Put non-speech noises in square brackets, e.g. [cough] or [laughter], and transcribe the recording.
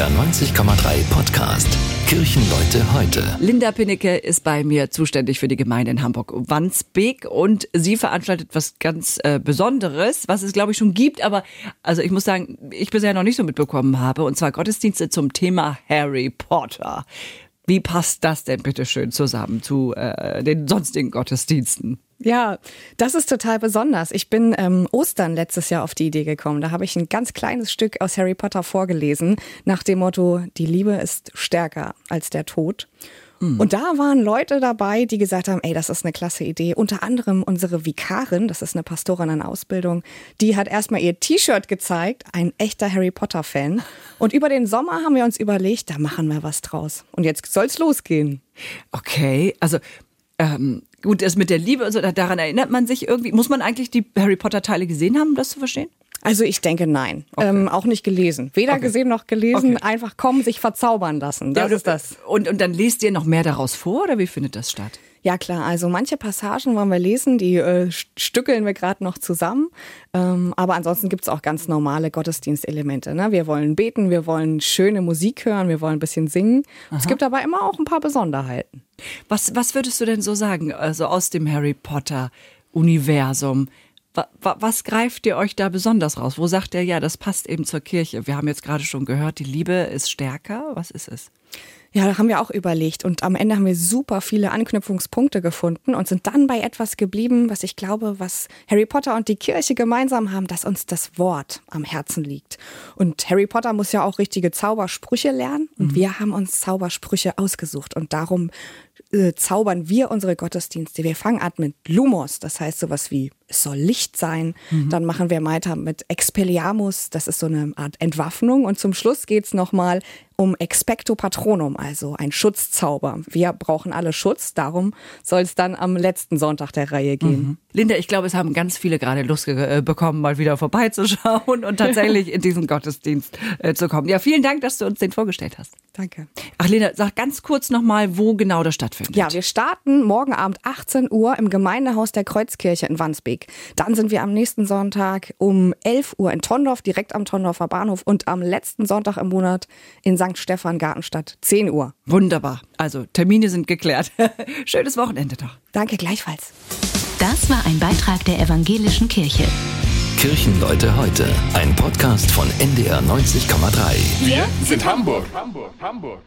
NDR 90,3 Podcast. Kirchenleute heute. Linda Pinnecke ist bei mir zuständig für die Gemeinde in Hamburg-Wandsbek und sie veranstaltet was ganz äh, Besonderes, was es glaube ich schon gibt, aber also ich muss sagen, ich bisher noch nicht so mitbekommen habe, und zwar Gottesdienste zum Thema Harry Potter. Wie passt das denn bitte schön zusammen zu äh, den sonstigen Gottesdiensten? Ja, das ist total besonders. Ich bin ähm, Ostern letztes Jahr auf die Idee gekommen. Da habe ich ein ganz kleines Stück aus Harry Potter vorgelesen, nach dem Motto, die Liebe ist stärker als der Tod. Mhm. Und da waren Leute dabei, die gesagt haben, ey, das ist eine klasse Idee. Unter anderem unsere Vikarin, das ist eine Pastorin in Ausbildung, die hat erstmal ihr T-Shirt gezeigt, ein echter Harry Potter-Fan. [laughs] Und über den Sommer haben wir uns überlegt, da machen wir was draus. Und jetzt soll's losgehen. Okay, also ähm, gut, das mit der Liebe, also daran erinnert man sich irgendwie. Muss man eigentlich die Harry Potter Teile gesehen haben, um das zu verstehen? Also ich denke nein. Okay. Ähm, auch nicht gelesen. Weder okay. gesehen noch gelesen. Okay. Einfach kommen, sich verzaubern lassen. Das ja, ist das. Und, und dann lest ihr noch mehr daraus vor oder wie findet das statt? Ja klar, also manche Passagen wollen wir lesen, die äh, stückeln wir gerade noch zusammen. Ähm, aber ansonsten gibt's auch ganz normale Gottesdienstelemente. Ne? Wir wollen beten, wir wollen schöne Musik hören, wir wollen ein bisschen singen. Es gibt aber immer auch ein paar Besonderheiten. Was, was würdest du denn so sagen, also aus dem Harry Potter Universum? Was greift ihr euch da besonders raus? Wo sagt ihr, ja, das passt eben zur Kirche? Wir haben jetzt gerade schon gehört, die Liebe ist stärker. Was ist es? Ja, da haben wir auch überlegt und am Ende haben wir super viele Anknüpfungspunkte gefunden und sind dann bei etwas geblieben, was ich glaube, was Harry Potter und die Kirche gemeinsam haben, dass uns das Wort am Herzen liegt. Und Harry Potter muss ja auch richtige Zaubersprüche lernen und mhm. wir haben uns Zaubersprüche ausgesucht und darum äh, zaubern wir unsere Gottesdienste. Wir fangen an mit Lumos, das heißt sowas wie es soll Licht sein. Mhm. Dann machen wir weiter mit Expelliarmus, das ist so eine Art Entwaffnung. Und zum Schluss geht's nochmal um Expecto Patronum, also ein Schutzzauber. Wir brauchen alle Schutz, darum soll es dann am letzten Sonntag der Reihe gehen. Mhm. Linda, ich glaube, es haben ganz viele gerade Lust äh, bekommen, mal wieder vorbeizuschauen und tatsächlich [laughs] in diesen Gottesdienst äh, zu kommen. Ja, vielen Dank, dass du uns den vorgestellt hast. Danke. Ach, Linda, sag ganz kurz nochmal, wo genau das stattfindet. Ja, wir starten morgen Abend 18 Uhr im Gemeindehaus der Kreuzkirche in Wandsbek. Dann sind wir am nächsten Sonntag um 11 Uhr in Tondorf, direkt am Tondorfer Bahnhof und am letzten Sonntag im Monat in St. Stephan Gartenstadt, 10 Uhr. Wunderbar. Also Termine sind geklärt. [laughs] Schönes Wochenende doch. Danke gleichfalls. Das war ein Beitrag der Evangelischen Kirche. Kirchenleute heute. Ein Podcast von NDR 90,3. Wir sind Hamburg. Hamburg. Hamburg.